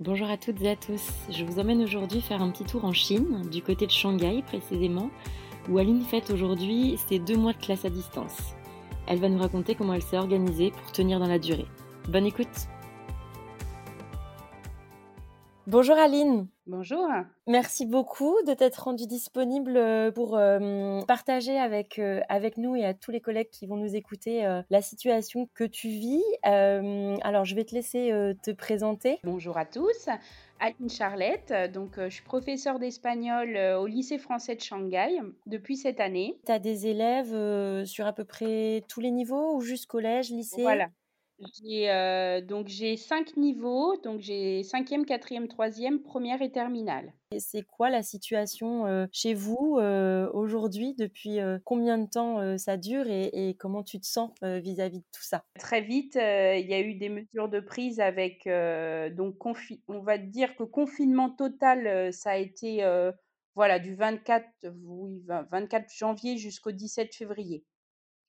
Bonjour à toutes et à tous. Je vous emmène aujourd'hui faire un petit tour en Chine, du côté de Shanghai précisément, où Aline fête aujourd'hui ses deux mois de classe à distance. Elle va nous raconter comment elle s'est organisée pour tenir dans la durée. Bonne écoute Bonjour Aline Bonjour. Merci beaucoup de t'être rendue disponible euh, pour euh, partager avec, euh, avec nous et à tous les collègues qui vont nous écouter la situation que tu vis. alors, je vais te laisser te présenter. Bonjour à tous. Aline Charlette, donc je suis professeure d'espagnol au lycée français de Shanghai depuis cette année. Tu as des élèves sur à peu près tous les niveaux ou juste collège, lycée? Voilà, j'ai euh, donc j'ai cinq niveaux, donc j'ai cinquième, quatrième, troisième, première et terminale. Et c'est quoi la situation euh, chez vous euh, aujourd'hui? Depuis combien de temps ça dure et, comment tu te sens vis-à-vis de tout ça? Très vite, il y a eu des mesures de prise avec donc on va dire que confinement total, ça a été voilà du 24 oui, 24 janvier jusqu'au 17 février.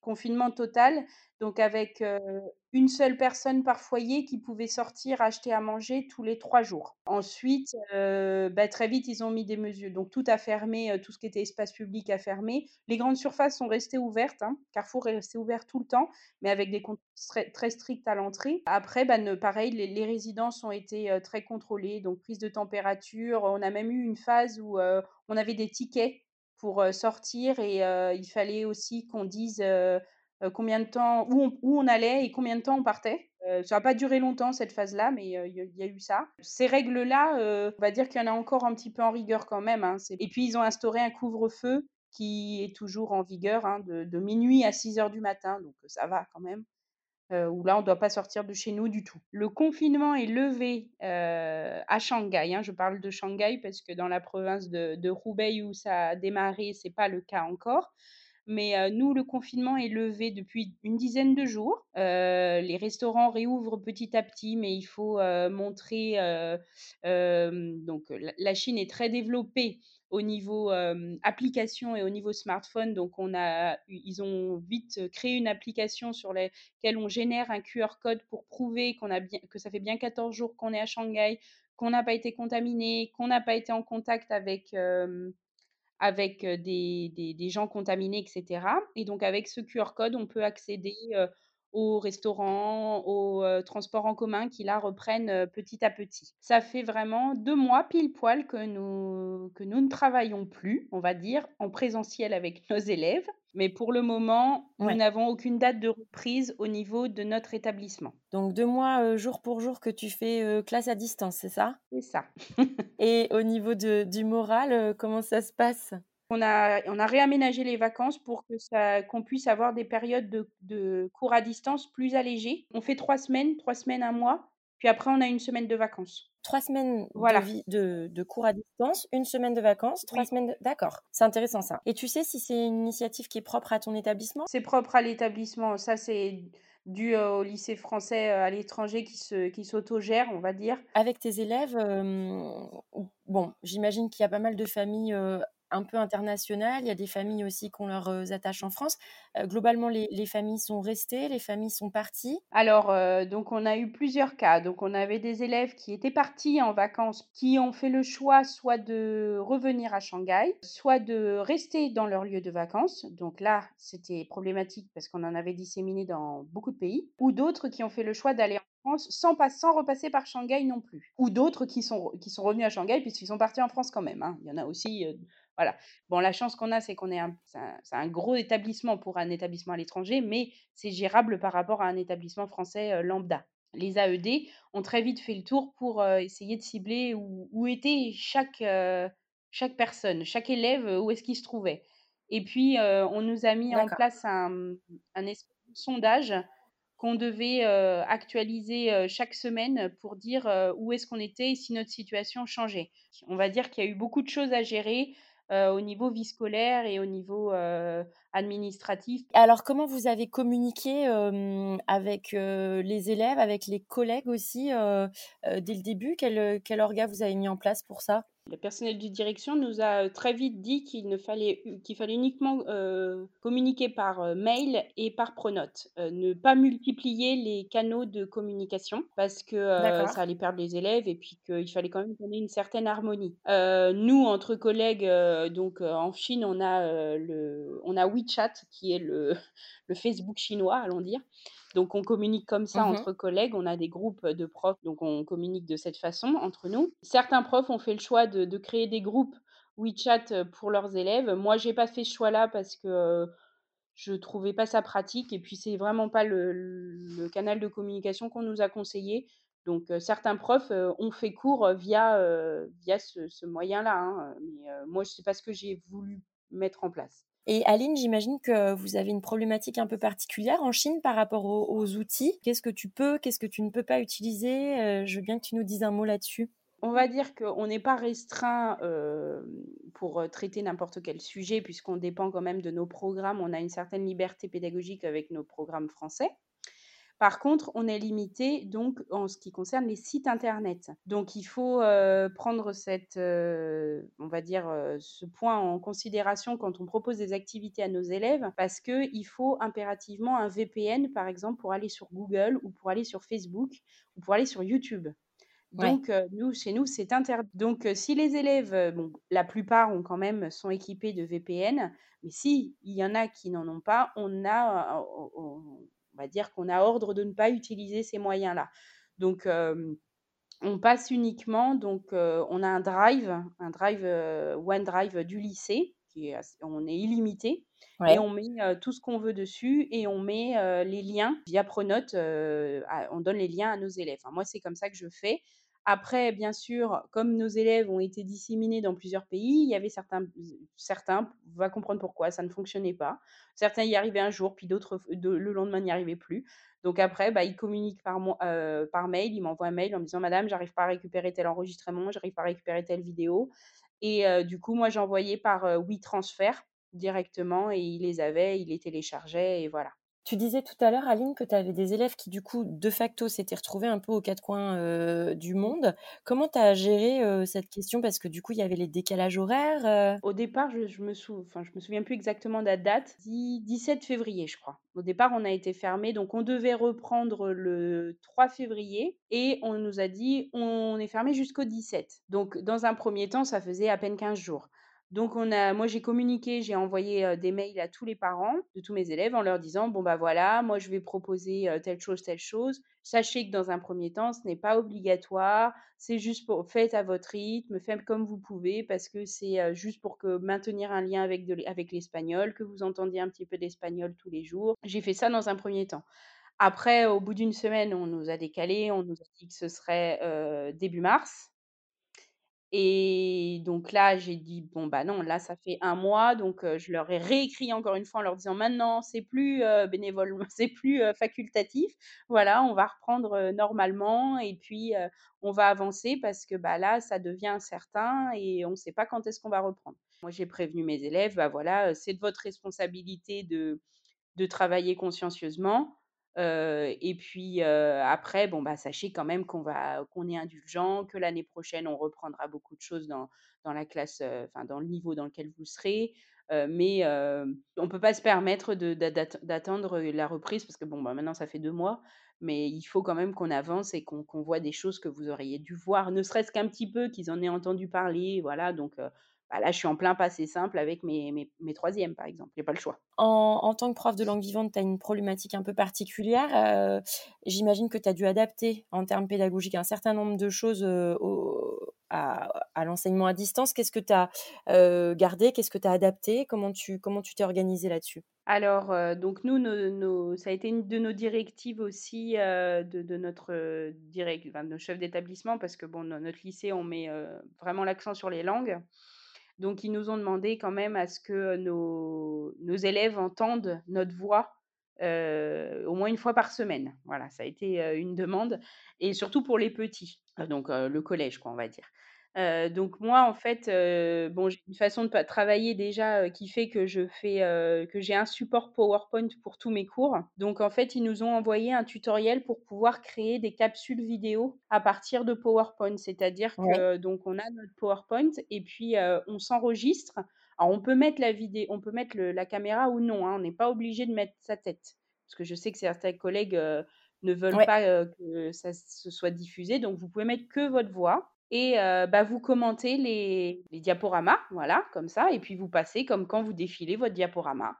Confinement total, donc avec une seule personne par foyer qui pouvait sortir acheter à manger tous les trois jours. Ensuite, bah, très vite, ils ont mis des mesures. Donc tout a fermé, tout ce qui était espace public a fermé. Les grandes surfaces sont restées ouvertes. Hein. Carrefour est resté ouvert tout le temps, mais avec des contrôles très, stricts à l'entrée. Après, bah, pareil, les, résidences ont été très contrôlées, donc prise de température. On a même eu une phase où on avait des tickets pour sortir et il fallait aussi qu'on dise combien de temps, où on, où on, allait et combien de temps on partait. ça n'a pas duré longtemps cette phase-là, mais il y, a eu ça. Ces règles-là, on va dire qu'il y en a encore un petit peu en rigueur quand même. Hein, et puis ils ont instauré un couvre-feu qui est toujours en vigueur hein, de, minuit à 6 heures du matin, donc ça va quand même où là, on ne doit pas sortir de chez nous du tout. Le confinement est levé à Shanghai. Hein, je parle de Shanghai parce que dans la province de, de Hubei où ça a démarré, ce n'est pas le cas encore. Mais nous, le confinement est levé depuis une dizaine de jours. les restaurants réouvrent petit à petit, mais il faut montrer. donc, la Chine est très développée au niveau application et au niveau smartphone. Donc, on a, ils ont vite créé une application sur laquelle on génère un QR code pour prouver qu'on a bien, que ça fait bien 14 jours qu'on est à Shanghai, qu'on n'a pas été contaminé, qu'on n'a pas été en contact avec, avec des, gens contaminés, etc. Et donc, avec ce QR code, on peut accéder aux restaurants, aux transports en commun qui là reprennent petit à petit. Ça fait vraiment deux mois pile poil que nous, que nous ne travaillons plus, on va dire, en présentiel avec nos élèves. Mais pour le moment, nous n'avons aucune date de reprise au niveau de notre établissement. Donc deux mois jour pour jour que tu fais classe à distance, c'est ça? C'est ça. Et au niveau de, du moral, comment ça se passe? On a, on a réaménagé les vacances pour que ça, qu'on puisse avoir des périodes de, de cours à distance plus allégées. On fait trois semaines, trois semaines, un mois, puis après on a une semaine de vacances. Trois semaines voilà. de, de, cours à distance, une semaine de vacances, trois semaines de... D'accord, c'est intéressant ça. Et tu sais si c'est une initiative qui est propre à ton établissement? C'est propre à l'établissement, ça c'est dû au lycée français à l'étranger qui se qui s'autogère, on va dire. Avec tes élèves, bon, j'imagine qu'il y a pas mal de familles un peu international. Il y a des familles aussi qui ont leurs euh, attaches en France. Euh, globalement, les, familles sont restées, les familles sont parties. Alors, euh, donc on a eu plusieurs cas. Donc, on avait des élèves qui étaient partis en vacances, qui ont fait le choix soit de revenir à Shanghai, soit de rester dans leur lieu de vacances. Donc là, c'était problématique parce qu'on en avait disséminé dans beaucoup de pays. Ou d'autres qui ont fait le choix d'aller en France sans, pas, sans repasser par Shanghai non plus. Ou d'autres qui sont, qui sont revenus à Shanghai puisqu'ils sont partis en France quand même. Hein. Il y en a aussi voilà. Bon, la chance qu'on a, c'est qu'on est un, gros établissement pour un établissement à l'étranger, mais c'est gérable par rapport à un établissement français lambda. Les AED ont très vite fait le tour pour essayer de cibler où, était chaque, chaque personne, chaque élève, où est-ce qu'il se trouvait. Et puis, on nous a mis en place un, un sondage qu'on devait actualiser chaque semaine pour dire où est-ce qu'on était et si notre situation changeait. On va dire qu'il y a eu beaucoup de choses à gérer au niveau vie scolaire et au niveau administratif. Alors, comment vous avez communiqué avec les élèves, avec les collègues aussi dès le début? Quel, quel orga vous avez mis en place pour ça? Le personnel de direction nous a, très vite dit qu'il ne fallait qu'il fallait uniquement, heu, communiquer par, heu, mail et par pronote. Ne pas multiplier les canaux de communication parce que, ça allait perdre les élèves et puis qu'il fallait quand même ait une certaine harmonie. Nous, entre collègues, donc, en Chine, on a, le on a WeChat qui est le le Facebook chinois, allons dire. Donc on communique comme ça Mmh entre collègues, on a des groupes de profs, donc on communique de cette façon entre nous. Certains profs ont fait le choix de de créer des groupes WeChat, pour leurs élèves. Moi, j'ai pas fait ce choix-là parce que, heu, je trouvais pas ça pratique et puis c'est vraiment pas le le canal de communication qu'on nous a conseillé. Donc, certains profs, ont fait cours, via, via ce ce moyen-là, hein, mais, moi, c'est pas ce que j'ai voulu mettre en place. Et Aline, j'imagine que vous avez une problématique un peu particulière en Chine par rapport aux outils. Qu'est-ce que tu peux, qu'est-ce que tu ne peux pas utiliser? Heu, je veux bien que tu nous dises un mot là-dessus. On va dire qu'on n'est pas restreint, hem, pour, heu, traiter n'importe quel sujet puisqu'on dépend quand même de nos programmes. On a une certaine liberté pédagogique avec nos programmes français. Par contre, on est limité donc en ce qui concerne les sites internet. Donc il faut, heu, prendre cette, heu, on va dire, heu, ce point en considération quand on propose des activités à nos élèves parce qu'il faut impérativement un VPN, par exemple, pour aller sur Google ou pour aller sur Facebook ou pour aller sur YouTube. Ouais. Donc, nous, chez nous, c'est interdit. Donc, si les élèves, bon, la plupart ont quand même sont équipés de VPN, mais si il y en a qui n'en ont pas, on a, on on va dire qu'on a ordre de ne pas utiliser ces moyens-là. Donc, on passe uniquement donc, on a un drive, un drive, OneDrive du lycée qui est on est illimité et on met, tout ce qu'on veut dessus et on met, les liens via Pronote, à on donne les liens à nos élèves. Enfin, moi, c'est comme ça que je fais. Après, bien sûr, comme nos élèves ont été disséminés dans plusieurs pays, il y avait certains certains, va comprendre pourquoi, ça ne fonctionnait pas. Certains y arrivaient un jour, puis d'autres le lendemain n'y arrivaient plus. Donc après, bah, ils communiquent heu, par mail. Ils m'envoient un mail en me disant: «Madame, j'arrive pas à récupérer tel enregistrement, j'arrive pas à récupérer telle vidéo» et heu, du coup, moi, j'envoyais par, heu, WeTransfer directement et ils les avaient, ils les téléchargeaient et voilà. Tu disais tout à l'heure, Aline, que tu avais des élèves qui, du coup, de facto, s'étaient retrouvés un peu aux quatre coins, heu, du monde. Comment tu as géré, heu, cette question? Parce que, du coup, il y avait les décalages horaires, heu Au départ, je je me je me souviens plus exactement de la date, dix 17 février, je crois. Au départ, on a été fermé, donc on devait reprendre le 3 février et on nous a dit: «On est fermé jusqu'au 17». Donc dans un premier temps, ça faisait à peine 15 jours. Donc on a moi, j'ai communiqué, j'ai envoyé, des mails à tous les parents de tous mes élèves en leur disant: «Bon, bah, voilà, moi, je vais proposer, telle chose, telle chose. Sachez que dans un premier temps, ce n'est pas obligatoire, c'est juste pour faites à votre rythme, faites comme vous pouvez parce que c'est, juste pour que maintenir un lien avec avec l'espagnol, que vous entendiez un petit peu d'espagnol tous les jours. J'ai fait ça dans un premier temps. Après, au bout d'une semaine, on nous a décalé, on nous a dit que ce serait, début mars et donc là, j'ai dit: «Bon, bah, non, là, ça fait un mois», donc je leur ai réécrit encore une fois en leur disant: «Maintenant, c'est plus, bénévole, c'est plus, facultatif. Voilà, on va reprendre, normalement et puis, on va avancer parce que, bah, là, ça devient incertain et on ne sait pas quand est-ce qu'on va reprendre». Moi, j'ai prévenu mes élèves: «Bah, voilà, c'est de votre responsabilité de de travailler consciencieusement. Heu et puis, heu, après, bon, bah, sachez quand même qu'on va est indulgent, que l'année prochaine, on reprendra beaucoup de choses dans dans la classe, heu, dans le niveau dans lequel vous serez. Heu, mais, hem, on peut pas se permettre d'attendre, la reprise parce que, bon, bah, maintenant ça fait 2 mois, mais il faut quand même qu'on avance et qu'on voit des choses que vous auriez dû voir, ne serait-ce qu'un petit peu, qu'ils en aient entendu parler, voilà». Donc, heu, bah, là, je suis en plein passé simple avec mes mes mes 3 par exemple. J'ai pas le choix. En en tant que prof de langue vivante, tu as une problématique un peu particulière, heu, j'imagine que tu as dû adapter en termes pédagogiques un certain nombre de choses, au à à l'enseignement à distance. Qu'est-ce que tu as, heu, gardé? Qu'est-ce que tu as adapté? Comment tu comment tu t'es organisée là-dessus? Alors, donc nous, nos nos ça a été une de nos directives aussi, de de notre, heu, direc enfin, de nos chefs d'établissement parce que bon, dans notre lycée, on met, vraiment l'accent sur les langues. Donc ils nous ont demandé quand même à ce que nos nos élèves entendent notre voix, au moins une fois par semaine. Voilà, ça a été, une demande et surtout pour les petits, donc le collège quoi, on va dire. Heu, donc moi, en fait, heu, bon, j'ai une façon de travailler déjà, heu, qui fait que je fais, heu, que j'ai un support PowerPoint pour tous mes cours. Donc en fait, ils nous ont envoyé un tutoriel pour pouvoir créer des capsules vidéo à partir de PowerPoint. C'est-à-dire Ouais. que donc on a notre PowerPoint et puis, heu, on s'enregistre. Alors on peut mettre la vidé on peut mettre le la caméra ou non, hein, on n'est pas obligé de mettre sa tête. Parce que je sais que certains collègues, heu, ne veulent Ouais. pas, heu, que ça se soit diffusé, donc vous pouvez mettre que votre voix et heu, bah, vous commentez les les diaporamas, voilà, comme ça et puis vous passez comme quand vous défilez votre diaporama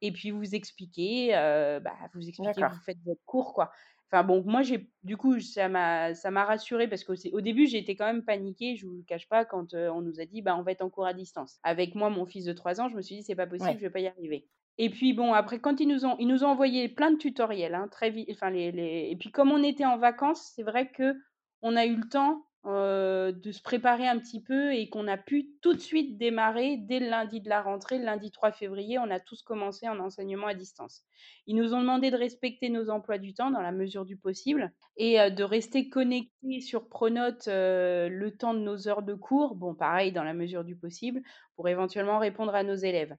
et puis vous expliquez, heu, bah, vous expliquez, vous faites votre cours, quoi. Enfin bon, moi j'ai du coup, ça m'a ça m'a rassurée parce qu'au au début, j'étais quand même paniquée, je vous le cache pas, quand, heu, on nous a dit: «Bah, on va être en cours à distance». Avec moi, mon fils de 3 ans, je me suis dit: «C'est pas possible, Ouais. je vais pas y arriver» et puis bon, après quand ils nous ont ils nous ont envoyé plein de tutoriels, hein, très vite enfin les les et puis comme on était en vacances, c'est vrai qu'on a eu le temps, heu, de se préparer un petit peu et qu'on a pu tout de suite démarrer dès le lundi de la rentrée, le lundi 3 février, on a tous commencé en enseignement à distance. Ils nous ont demandé de respecter nos emplois du temps dans la mesure du possible et heu, de rester connectés sur Pronote, heu, le temps de nos heures de cours, bon pareil dans la mesure du possible, pour éventuellement répondre à nos élèves.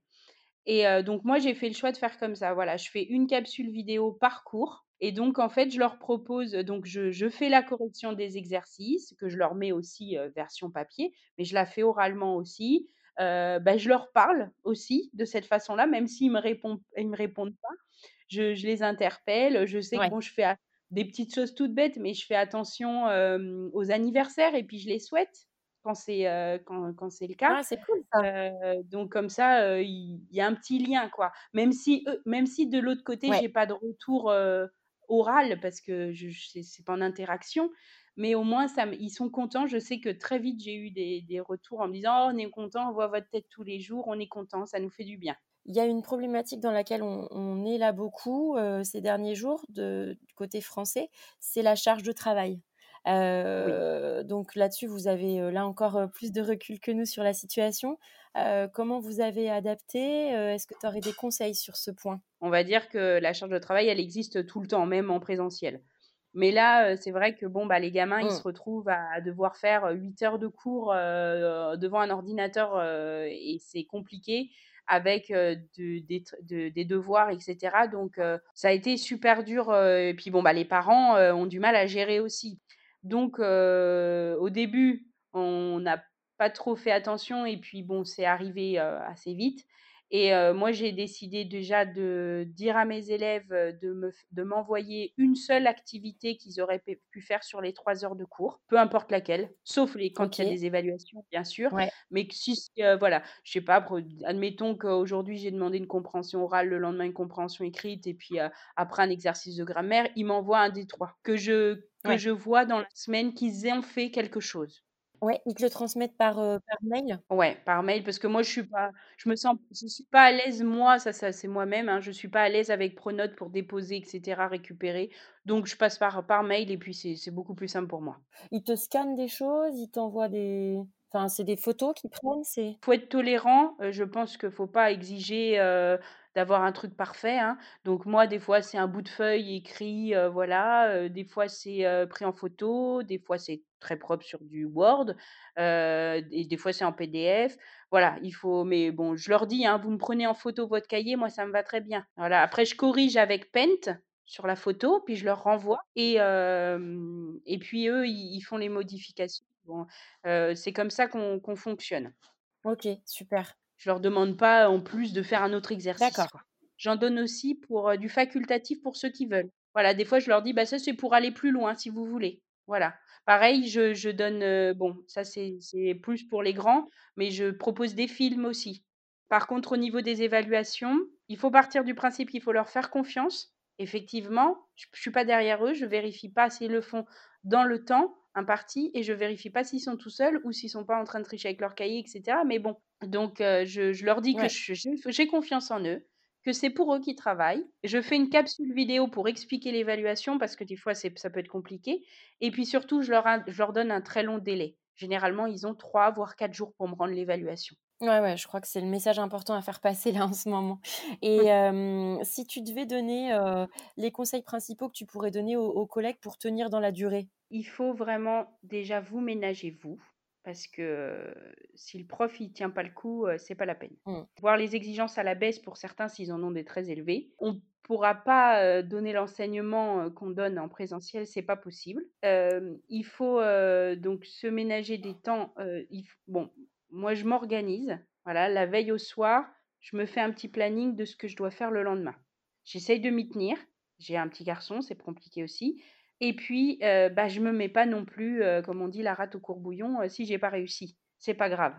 Et donc moi j'ai fait le choix de faire comme ça, voilà, je fais une capsule vidéo par cours et donc en fait je leur propose donc je je fais la correction des exercices que je leur mets aussi, version papier, mais je la fais oralement aussi. Heu, bah, je leur parle aussi de cette façon-là, même s'ils me répondent ils me répondent pas. Je je les interpelle, je sais que Ouais. bon je fais a des petites choses toutes bêtes, mais je fais attention, aux anniversaires et puis je les souhaite quand c'est, quand quand c'est le cas. Ah, c'est cool ça. Donc comme ça, il y a un petit lien, quoi. Même si même si de l'autre côté, Ouais. j'ai pas de retour, oral parce que je je c'est pas en interaction, mais au moins ça ils sont contents. Je sais que très vite, j'ai eu des retours en me disant: «Oh, on est content, on voit votre tête tous les jours, on est content, ça nous fait du bien». Il y a une problématique dans laquelle on est là beaucoup, heu, ces derniers jours de du côté français, c'est la charge de travail. Oui. Heu, donc là-dessus, vous avez, heu, là encore, heu, plus de recul que nous sur la situation. Comment vous avez adapté? Est-ce que tu aurais des conseils sur ce point? On va dire que la charge de travail, elle existe tout le temps, même en présentiel. Mais là, c'est vrai que bon, bah, les gamins, ils Mmh. se retrouvent à devoir faire, heu, 8 heures de cours, devant un ordinateur, et c'est compliqué avec, de des de des devoirs et cetera donc ça a été super dur, et puis bon, bah, les parents, ont du mal à gérer aussi. Donc au début, on n'a pas trop fait attention et puis bon, c'est arrivé, assez vite et moi, j'ai décidé déjà de dire à mes élèves, de me f de m'envoyer une seule activité qu'ils auraient pu faire sur les 3 heures de cours, peu importe laquelle, sauf les quand il y a des évaluations, bien sûr, Ouais. mais si voilà, je sais pas, admettons qu'aujourd'hui, j'ai demandé une compréhension orale, le lendemain, une compréhension écrite et puis, après un exercice de grammaire, ils m'envoient un des 3 que je que Ouais. je vois dans la semaine qu'ils aient fait quelque chose. Ouais, ils te le transmettent par, heu, par mail? Ouais, par mail parce que moi je suis pas je me sens je suis pas à l'aise moi, ça ça c'est moi-même, hein, je suis pas à l'aise avec Pronote pour déposer et cetera, récupérer. Donc je passe par par mail et puis c'est beaucoup plus simple pour moi. Ils te scannent des choses? Ils t'envoient des enfin, c'est des photos qu'ils prennent? C'est? Faut être tolérant, heu, je pense qu'il faut pas exiger, heu, d'avoir un truc parfait, hein. Donc moi, des fois, c'est un bout de feuille écrit, voilà, des fois, c'est, pris en photo, des fois, c'est très propre sur du Word, et des fois, c'est en PDF. Voilà, il faut mais bon, je leur dis, hein: «Vous me prenez en photo votre cahier, moi, ça me va très bien». Voilà, après je corrige avec Paint sur la photo, puis je leur renvoie et et puis eux, ils font les modifications. Bon, c'est comme ça qu'on fonctionne. OK, super. Je leur demande pas en plus de faire un autre exercice, D'accord. J'en donne aussi pour, du facultatif pour ceux qui veulent. Voilà, des fois je leur dis: «Bah, ça c'est pour aller plus loin si vous voulez». Voilà. Pareil, je je donne, bon ça c'est c'est plus pour les grands, mais je propose des films aussi. Par contre au niveau des évaluations, il faut partir du principe qu'il faut leur faire confiance. Effectivement, je je suis pas derrière eux, je vérifie pas s'ils le font dans le temps imparti et je vérifie pas s'ils sont tout seuls ou s'ils sont pas en train de tricher avec leur cahier et cetera, mais bon, donc heu, je je leur dis que Ouais. j'ai confiance en eux, que c'est pour eux qu'ils travaillent. Je fais une capsule vidéo pour expliquer l'évaluation parce que des fois ça peut être compliqué et puis surtout je leur je leur donne un très long délai. Généralement, ils ont 3 voire 4 jours pour me rendre l'évaluation. Ouais, ouais, je crois que c'est le message important à faire passer là en ce moment et si tu devais donner, les conseils principaux que tu pourrais donner aux aux collègues pour tenir dans la durée? Il faut vraiment déjà vous ménager vous. parce que si le prof il tient pas le coup, c'est pas la peine. Mmh. Voir les exigences à la baisse pour certains s'ils en ont des très élevées. On pourra pas donner l'enseignement qu'on donne en présentiel, c'est pas possible. il faut donc se ménager des temps. il bon, moi je m'organise. Voilà, la veille au soir, je me fais un petit planning de ce que je dois faire le lendemain. J'essaye de m'y tenir. J'ai un petit garçon, c'est compliqué aussi. Et puis, euh, bah, je me mets pas non plus, euh, comme on dit, la rate au courbouillon euh, si j'ai pas réussi. C'est pas grave.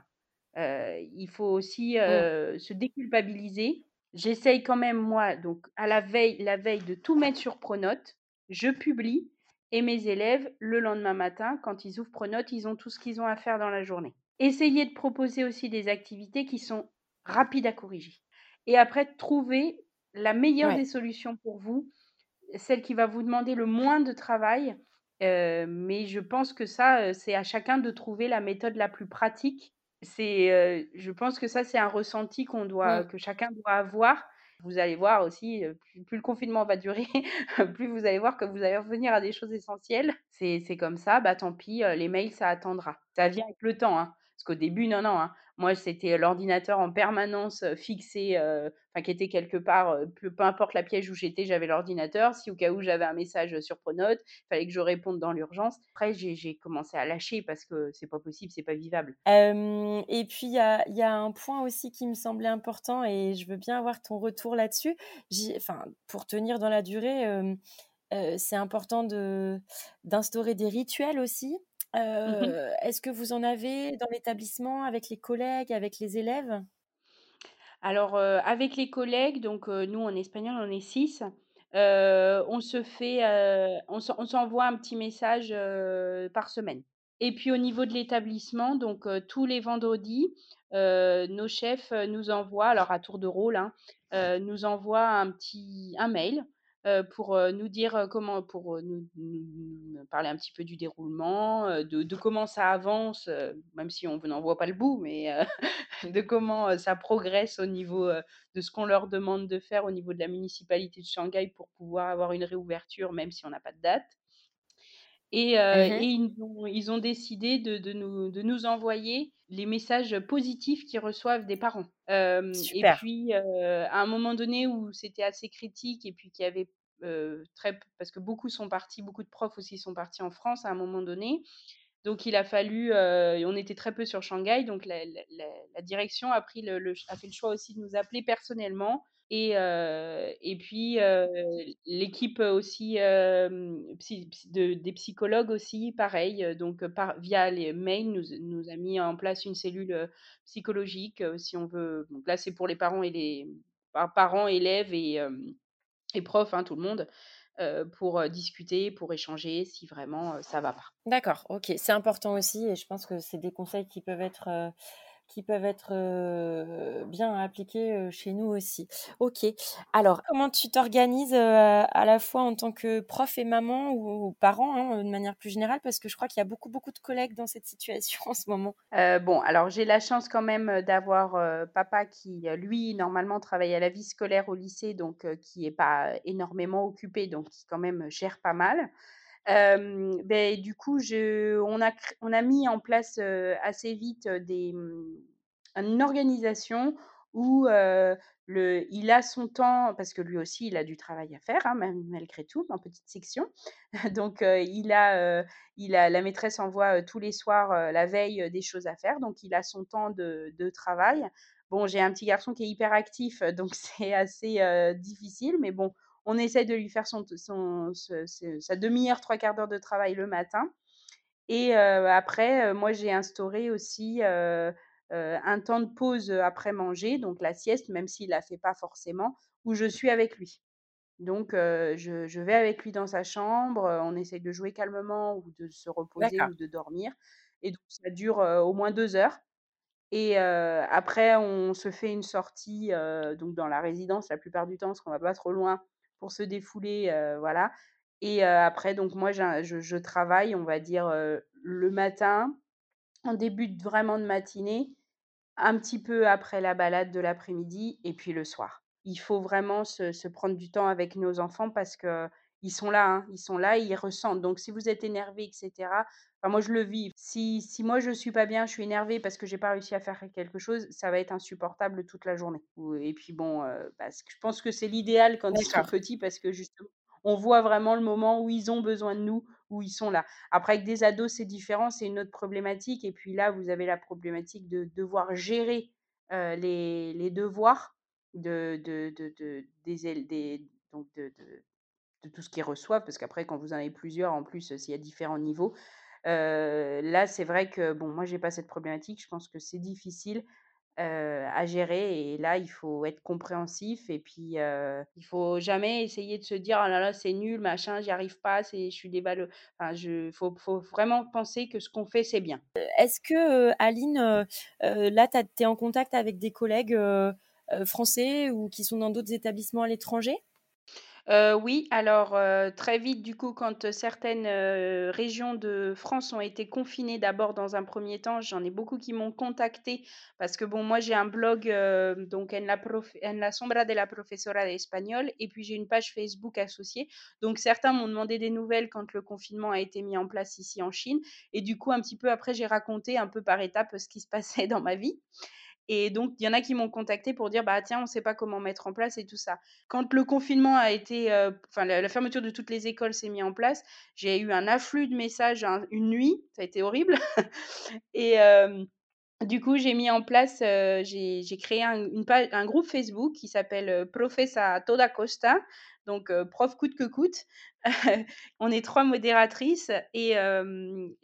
il faut aussi Mmh. se déculpabiliser. J'essaye quand même, moi, donc à la veille, la veille de tout mettre sur Pronote. Je publie et mes élèves, le lendemain matin, quand ils ouvrent Pronote, ils ont tout ce qu'ils ont à faire dans la journée. Essayez de proposer aussi des activités qui sont rapides à corriger. Et après, trouver la meilleure Ouais. des solutions pour vous celle qui va vous demander le moins de travail. Euh, mais je pense que ça, euh, c'est à chacun de trouver la méthode la plus pratique. C'est, euh, je pense que ça, c'est un ressenti qu'on doit, Mmh. que chacun doit avoir. Vous allez voir aussi, plus, plus le confinement va durer, plus vous allez voir que vous allez revenir à des choses essentielles. C'est, c'est comme ça, bah tant pis, les mails, ça attendra. Ça vient avec le temps. Hein. Parce qu'au début, non, non. Hein. Moi, c'était l'ordinateur en permanence fixé, enfin qui était quelque part, peu, importe la pièce où j'étais, j'avais l'ordinateur. Si au cas où j'avais un message sur Pronote, il fallait que je réponde dans l'urgence. Après, j'ai commencé à lâcher parce que c'est pas possible, c'est pas vivable. Et puis, il y a, un point aussi qui me semblait important et je veux bien avoir ton retour là-dessus. Enfin, pour tenir dans la durée, c'est important d'instaurer des rituels aussi? Mmh Est-ce que vous en avez dans l'établissement, avec les collègues, avec les élèves? Alors, avec les collègues, donc nous en espagnol, on est six. on se fait, on s'envoie un petit message par semaine. Et puis au niveau de l'établissement, donc tous les vendredis, nos chefs nous envoient, alors à tour de rôle, hein, nous envoient un petit un mail pour nous dire comment, pour nous, parler un petit peu du déroulement, de, de comment ça avance, même si on n'en voit pas le bout, mais de comment ça progresse au niveau de ce qu'on leur demande de faire au niveau de la municipalité de Shanghai pour pouvoir avoir une réouverture, même si on n'a pas de date. Et, euh, mmh et ils, ont, ils, ont, décidé de, de, nous, de, nous, envoyer les messages positifs qu'ils reçoivent des parents. Euh, et puis, euh, à un moment donné où c'était assez critique et puis qu'il y avait très... Parce que beaucoup sont partis, beaucoup de profs aussi sont partis en France à un moment donné. Donc, il a fallu... on était très peu sur Shanghai, donc la, la, direction a, pris le, a fait le choix aussi de nous appeler personnellement et, et puis l'équipe aussi des psychologues aussi, pareil. Donc par, via les mails, nous, nous a mis en place une cellule psychologique, si on veut. Donc là, c'est pour les parents et les parents, élèves et, et profs, hein, tout le monde. pour discuter, pour échanger si vraiment ça va pas. D'accord, ok, c'est important aussi et je pense que c'est des conseils qui peuvent être qui peuvent être bien appliqués chez nous aussi. Ok. Alors, comment tu t'organises à la fois en tant que prof et maman ou, parent, hein, de manière plus générale, parce que je crois qu'il y a beaucoup, beaucoup de collègues dans cette situation en ce moment. bon, alors j'ai la chance quand même d'avoir papa qui, lui, normalement travaille à la vie scolaire au lycée, donc qui n'est pas énormément occupé, donc qui quand même gère pas mal. Du coup, on, a, mis en place assez vite mmh, une organisation où il a son temps, parce que lui aussi, il a du travail à faire, hein, malgré tout, en petite section. donc, il a, la maîtresse envoie tous les soirs, la veille, des choses à faire. Donc, il a son temps de, de travail. Bon, j'ai un petit garçon qui est hyper actif, donc c'est assez difficile, mais bon, on essaie de lui faire son, son, sa demi-heure, trois quarts d'heure de travail le matin. Et après, moi, j'ai instauré aussi un temps de pause après manger, donc la sieste, même s'il ne la fait pas forcément, où je suis avec lui. Donc, je, je, vais avec lui dans sa chambre, on essaie de jouer calmement ou de se reposer ou de dormir. Et donc, ça dure au moins deux heures. Et après, on se fait une sortie donc dans la résidence la plupart du temps, parce qu'on va pas trop loin pour se défouler, voilà. Et après, donc moi, je, je, travaille, on va dire, le matin, en début vraiment de matinée, un petit peu après la balade de l'après-midi, et puis le soir. Il faut vraiment se, se, prendre du temps avec nos enfants parce que ils sont là, hein, ils sont là, ils ressentent. Donc si vous êtes énervé, etc., moi je le vis. Si, si moi je suis pas bien, je suis énervée parce que j'ai pas réussi à faire quelque chose, ça va être insupportable toute la journée. Et puis bon, euh, parce que je pense que c'est l'idéal quand ils sont petits parce que justement, on voit vraiment le moment où ils ont besoin de nous, où ils sont là. Après, avec des ados, c'est différent, c'est une autre problématique. Et puis là, vous avez la problématique de devoir gérer euh, les, les, devoirs de, de, de, des, des, donc de, de tout ce qu'ils reçoivent, parce qu'après, quand vous en avez plusieurs, en plus, s'il y a différents niveaux, là, c'est vrai que, bon, moi, j'ai pas cette problématique. Je pense que c'est difficile à gérer et là, il faut être compréhensif et puis euh, il faut jamais essayer de se dire «Ah là là, c'est nul, machin, j'y arrive pas, c'est je suis dévalo» enfin, je faut faut vraiment penser que ce qu'on fait, c'est bien. Est-ce que, Aline, là, tu es en contact avec des collègues, français ou qui sont dans d'autres établissements à l'étranger? Oui, alors, très vite, du coup, quand, certaines, régions de France ont été confinées, d'abord dans un premier temps, j'en ai beaucoup qui m'ont contacté parce que bon, moi j'ai un blog, donc En la la sombra de la profesora de et puis j'ai une page Facebook associée. Donc certains m'ont demandé des nouvelles quand le confinement a été mis en place ici en Chine et du coup, un petit peu après, j'ai raconté un peu par étapes ce qui se passait dans ma vie. Et donc, il y en a qui m'ont contacté pour dire bah tiens, on ne sait pas comment mettre en place et tout ça. Quand le confinement a été, euh, la, fermeture de toutes les écoles s'est mise en place, j'ai eu un afflux de messages une nuit, ça a été horrible. et euh, du coup, j'ai mis en place, euh, j'ai créé un, groupe Facebook qui s'appelle Professa Toda Costa, donc prof coûte que coûte. on est trois modératrices et,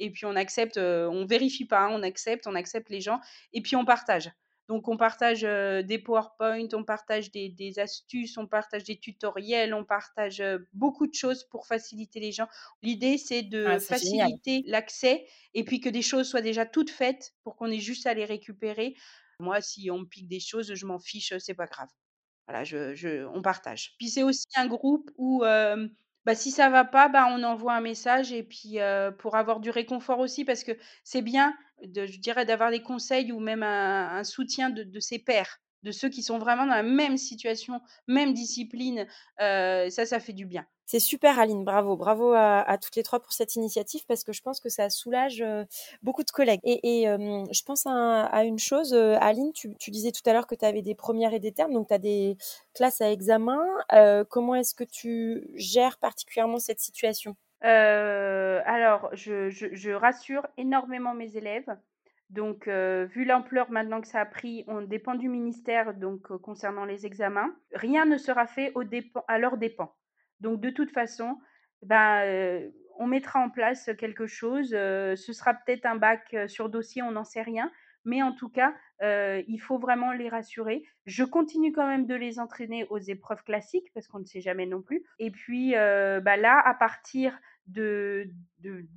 et puis on accepte, on vérifie pas, on accepte, on accepte les gens et puis on partage. Donc, on partage des PowerPoint, on partage des, astuces, on partage des tutoriels, on partage beaucoup de choses pour faciliter les gens. L'idée, c'est de ah, faciliter l'accès et puis que des choses soient déjà toutes faites pour qu'on ait juste à les récupérer. Moi, si on me pique des choses, je m'en fiche, c'est pas grave. Voilà, je, on partage. Puis c'est aussi un groupe où bah, si ça va pas, bah, on envoie un message et puis pour avoir du réconfort aussi, parce que c'est bien, de, je dirais, d'avoir des conseils ou même un, soutien de, ses pairs, de ceux qui sont vraiment dans la même situation, même discipline. ça, ça fait du bien. C'est super, Aline. Bravo. Bravo à, toutes les trois pour cette initiative parce que je pense que ça soulage beaucoup de collègues. Et, je pense à, une chose, Aline, tu, disais tout à l'heure que tu avais des premières et des termes, donc tu as des classes à examen. comment est-ce que tu gères particulièrement cette situation? Alors, je, rassure énormément mes élèves. Donc, vu l'ampleur maintenant que ça a pris, on dépend du ministère donc concernant les examens. Rien ne sera fait au à leur dépens. Donc de toute façon, ben, on mettra en place quelque chose. ce sera peut-être un bac sur dossier, on n'en sait rien. Mais en tout cas, il faut vraiment les rassurer. Je continue quand même de les entraîner aux épreuves classiques parce qu'on ne sait jamais non plus. Et puis bah là, à partir de,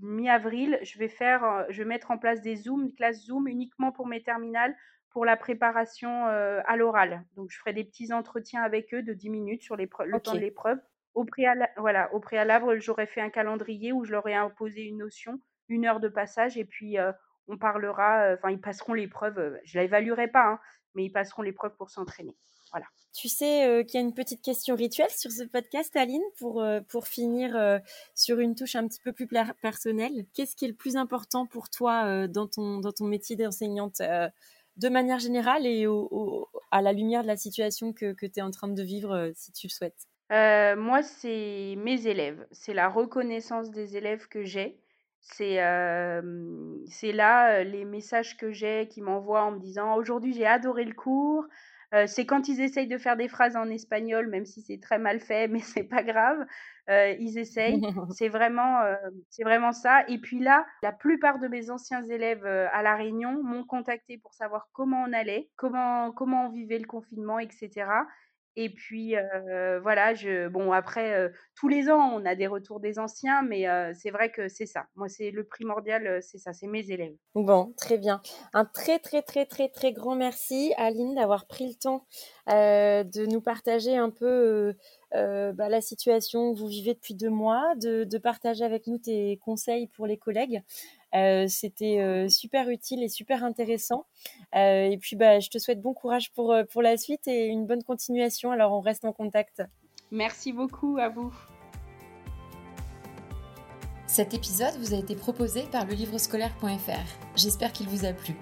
mi-avril, je vais faire, je vais mettre en place des Zooms, une classe Zoom uniquement pour mes terminales pour la préparation à l'oral. Donc, je ferai des petits entretiens avec eux de 10 minutes sur le temps de l'épreuve au préalable, voilà, au préalable, j'aurais fait un calendrier où je leur ai imposé une notion, une heure de passage, et puis on parlera, enfin, ils passeront l'épreuve. je ne l'évaluerai pas, hein, mais ils passeront l'épreuve pour s'entraîner. Voilà. Tu sais qu'il y a une petite question rituelle sur ce podcast, Aline, pour, pour finir sur une touche un petit peu plus personnelle. Qu'est-ce qui est le plus important pour toi dans, ton, dans ton métier d'enseignante de manière générale et à la lumière de la situation que, que tu es en train de vivre, si tu le souhaites? Moi, c'est mes élèves. C'est la reconnaissance des élèves que j'ai. C'est, c'est là, les messages que j'ai, qui m'envoient en me disant: «Aujourd'hui, j'ai adoré le cours». C'est quand ils essayent de faire des phrases en espagnol, même si c'est très mal fait, mais c'est pas grave, ils essayent. C'est vraiment, c'est vraiment ça et puis là, la plupart de mes anciens élèves, à La Réunion m'ont contacté pour savoir comment on allait, comment comment on vivait le confinement etc. Et puis, voilà, je bon après, tous les ans, on a des retours des anciens, mais c'est vrai que c'est ça. Moi, c'est le primordial, c'est ça, c'est mes élèves. Bon, très bien. Un très, très, très, très, très grand merci, Aline, d'avoir pris le temps de nous partager un peu bah, la situation que vous vivez depuis deux mois, de, de, partager avec nous tes conseils pour les collègues. Euh, c'était euh, super utile et super intéressant. Euh, et puis, bah, je te souhaite bon courage pour, pour la suite et une bonne continuation. Alors, on reste en contact. Merci beaucoup à vous. Cet épisode vous a été proposé par le livrescolaire.fr. J'espère qu'il vous a plu.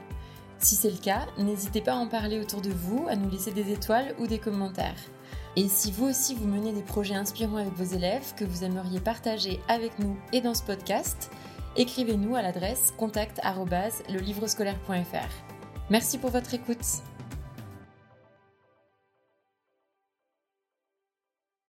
Si c'est le cas, n'hésitez pas à en parler autour de vous, à nous laisser des étoiles ou des commentaires. Et si vous aussi vous menez des projets inspirants avec vos élèves que vous aimeriez partager avec nous et dans ce podcast, écrivez-nous à l'adresse contact@lelivrescolaire.fr. Merci pour votre écoute.